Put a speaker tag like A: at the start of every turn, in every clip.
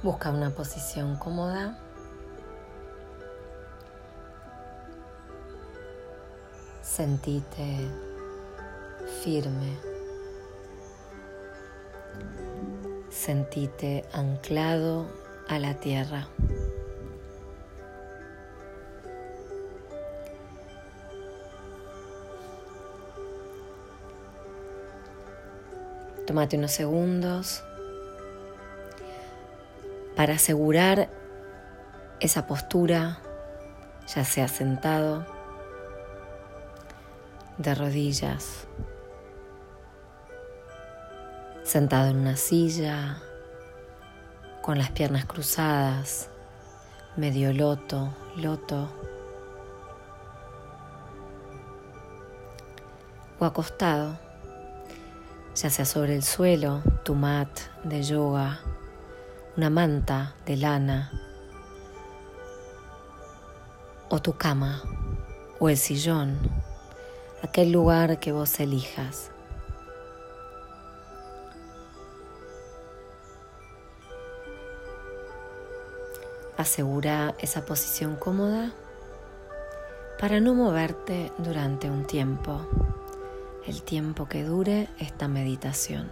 A: Busca una posición cómoda. Sentite firme. Sentite anclado a la tierra. Tómate unos segundos para asegurar esa postura, ya sea sentado, de rodillas, sentado en una silla, con las piernas cruzadas, medio loto, loto, o acostado, ya sea sobre el suelo, tu mat de yoga, una manta de lana o tu cama o el sillón, aquel lugar que vos elijas. Asegura esa posición cómoda para no moverte durante un tiempo, el tiempo que dure esta meditación.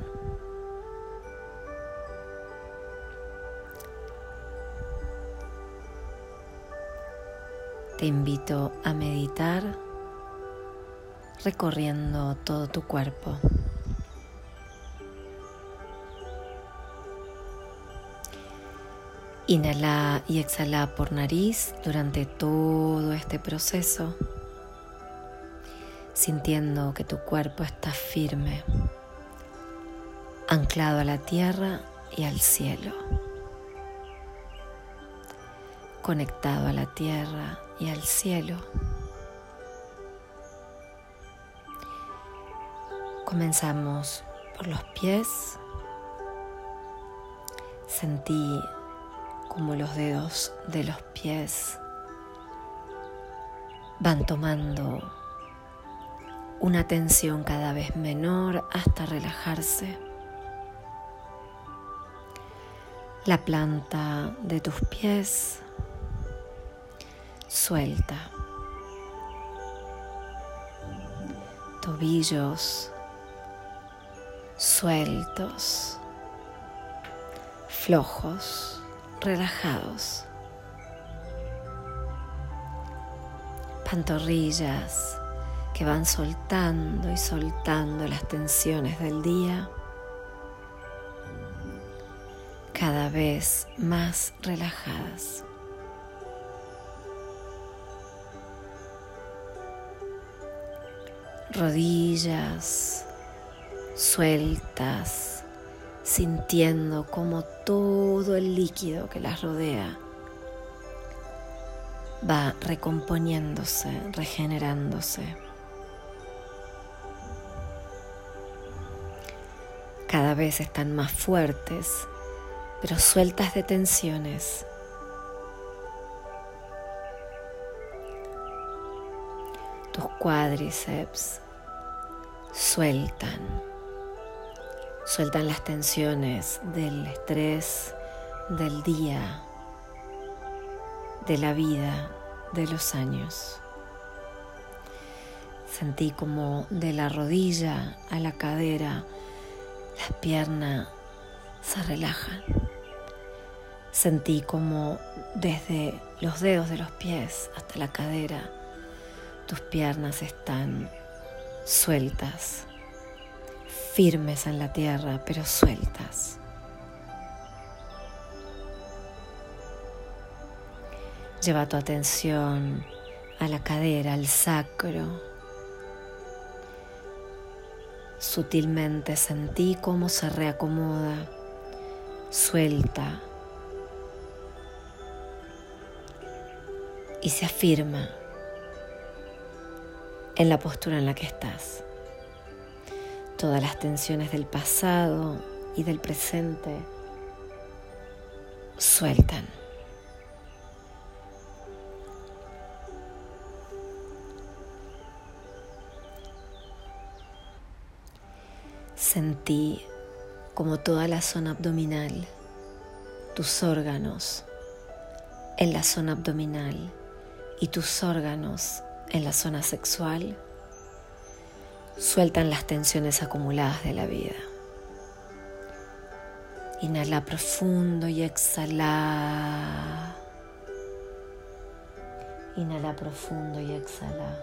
A: Te invito a meditar recorriendo todo tu cuerpo. Inhala y exhala por nariz durante todo este proceso, sintiendo que tu cuerpo está firme, anclado a la tierra y al cielo, conectado a la tierra y al cielo. Comenzamos por los pies. Sentí como los dedos de los pies van tomando una tensión cada vez menor hasta relajarse. La planta de tus pies suelta. Tobillos sueltos, flojos, relajados. Pantorrillas que van soltando y soltando las tensiones del día cada vez más relajadas. Rodillas sueltas, sintiendo como todo el líquido que las rodea va recomponiéndose, regenerándose. Cada vez están más fuertes, pero sueltas de tensiones. Tus cuádriceps sueltan, sueltan las tensiones del estrés del día, de la vida, de los años. Sentí como de la rodilla a la cadera las piernas se relajan. Sentí como desde los dedos de los pies hasta la cadera tus piernas están sueltas, firmes en la tierra, pero sueltas. Lleva tu atención a la cadera, al sacro. Sutilmente sentí cómo se reacomoda, suelta y se afirma en la postura en la que estás. Todas las tensiones del pasado y del presente sueltan. Sentí como toda la zona abdominal tus órganos en la zona abdominal y tus órganos en la zona sexual sueltan las tensiones acumuladas de la vida. Inhala profundo y exhala. Inhala profundo y exhala.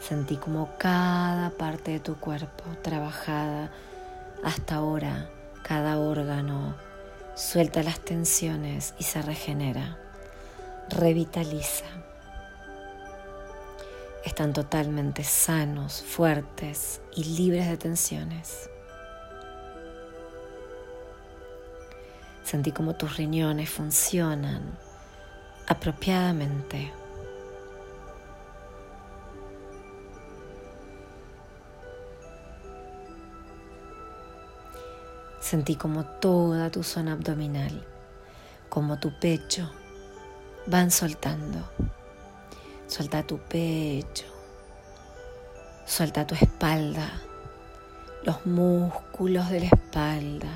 A: Sentí como cada parte de tu cuerpo trabajada hasta ahora, cada órgano suelta las tensiones y se regenera, revitaliza. Están totalmente sanos, fuertes y libres de tensiones. Sentí como tus riñones funcionan apropiadamente. Sentí como toda tu zona abdominal, como tu pecho, van soltando. Suelta tu pecho, suelta tu espalda, los músculos de la espalda.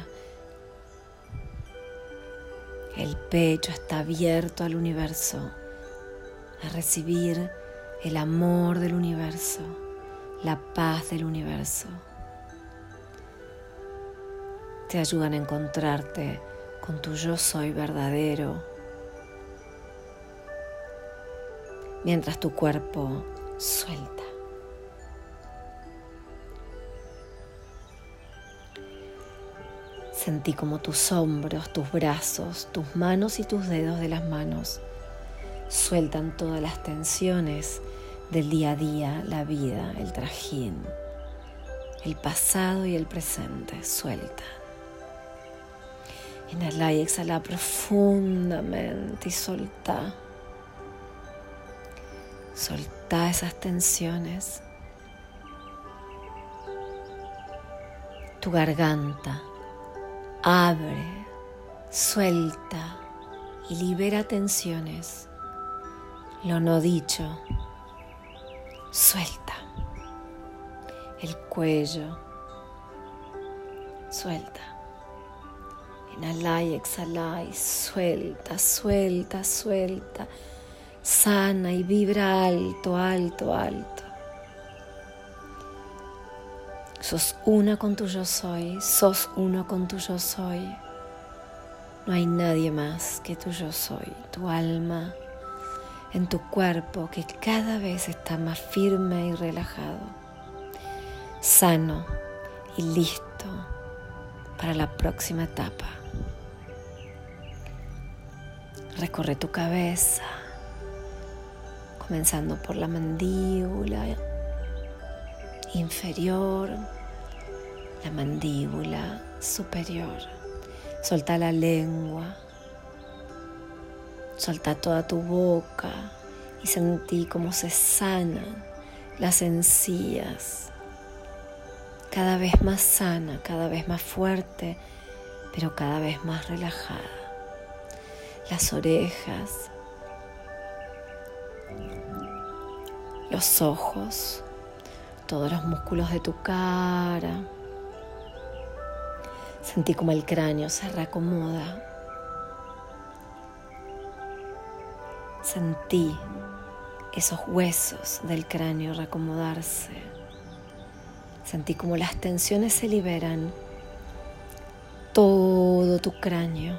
A: El pecho está abierto al universo, a recibir el amor del universo, la paz del universo. Te ayudan a encontrarte con tu yo soy verdadero mientras tu cuerpo suelta. Sentí como tus hombros, tus brazos, tus manos y tus dedos de las manos sueltan todas las tensiones del día a día, la vida, el trajín, el pasado y el presente. Suelta. Inhala y exhala profundamente y solta. Solta esas tensiones. Tu garganta abre, suelta y libera tensiones. Lo no dicho, suelta. El cuello, suelta. Inhala y exhala y suelta, suelta, suelta sana y vibra alto, alto, alto. Sos una con tu yo soy, sos uno con tu yo soy. No hay nadie más que tu yo soy, tu alma en tu cuerpo que cada vez está más firme y relajado, sano y listo para la próxima etapa. Recorre tu cabeza comenzando por la mandíbula inferior, la mandíbula superior. Solta la lengua, solta toda tu boca y sentí cómo se sanan las encías. Cada vez más sana, cada vez más fuerte, pero cada vez más relajada. Las orejas, los ojos, todos los músculos de tu cara. Sentí como el cráneo se reacomoda. Sentí esos huesos del cráneo reacomodarse. Sentí como las tensiones se liberan. Todo tu cráneo,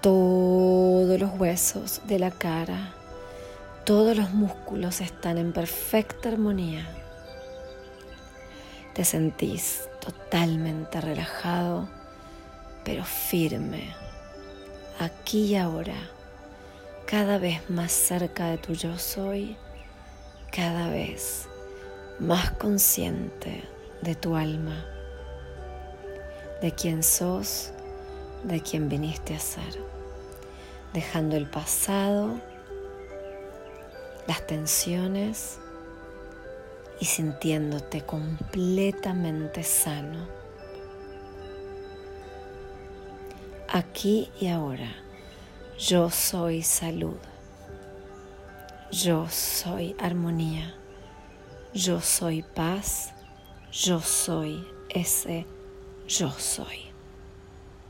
A: todos los huesos de la cara todos los músculos están en perfecta armonía. Te sentís totalmente relajado, pero firme, aquí y ahora, cada vez más cerca de tu yo soy, cada vez más consciente de tu alma, de quién sos, de quién viniste a ser, dejando el pasado las tensiones y sintiéndote completamente sano. Aquí y ahora, yo soy salud, yo soy armonía, yo soy paz, yo soy ese yo soy.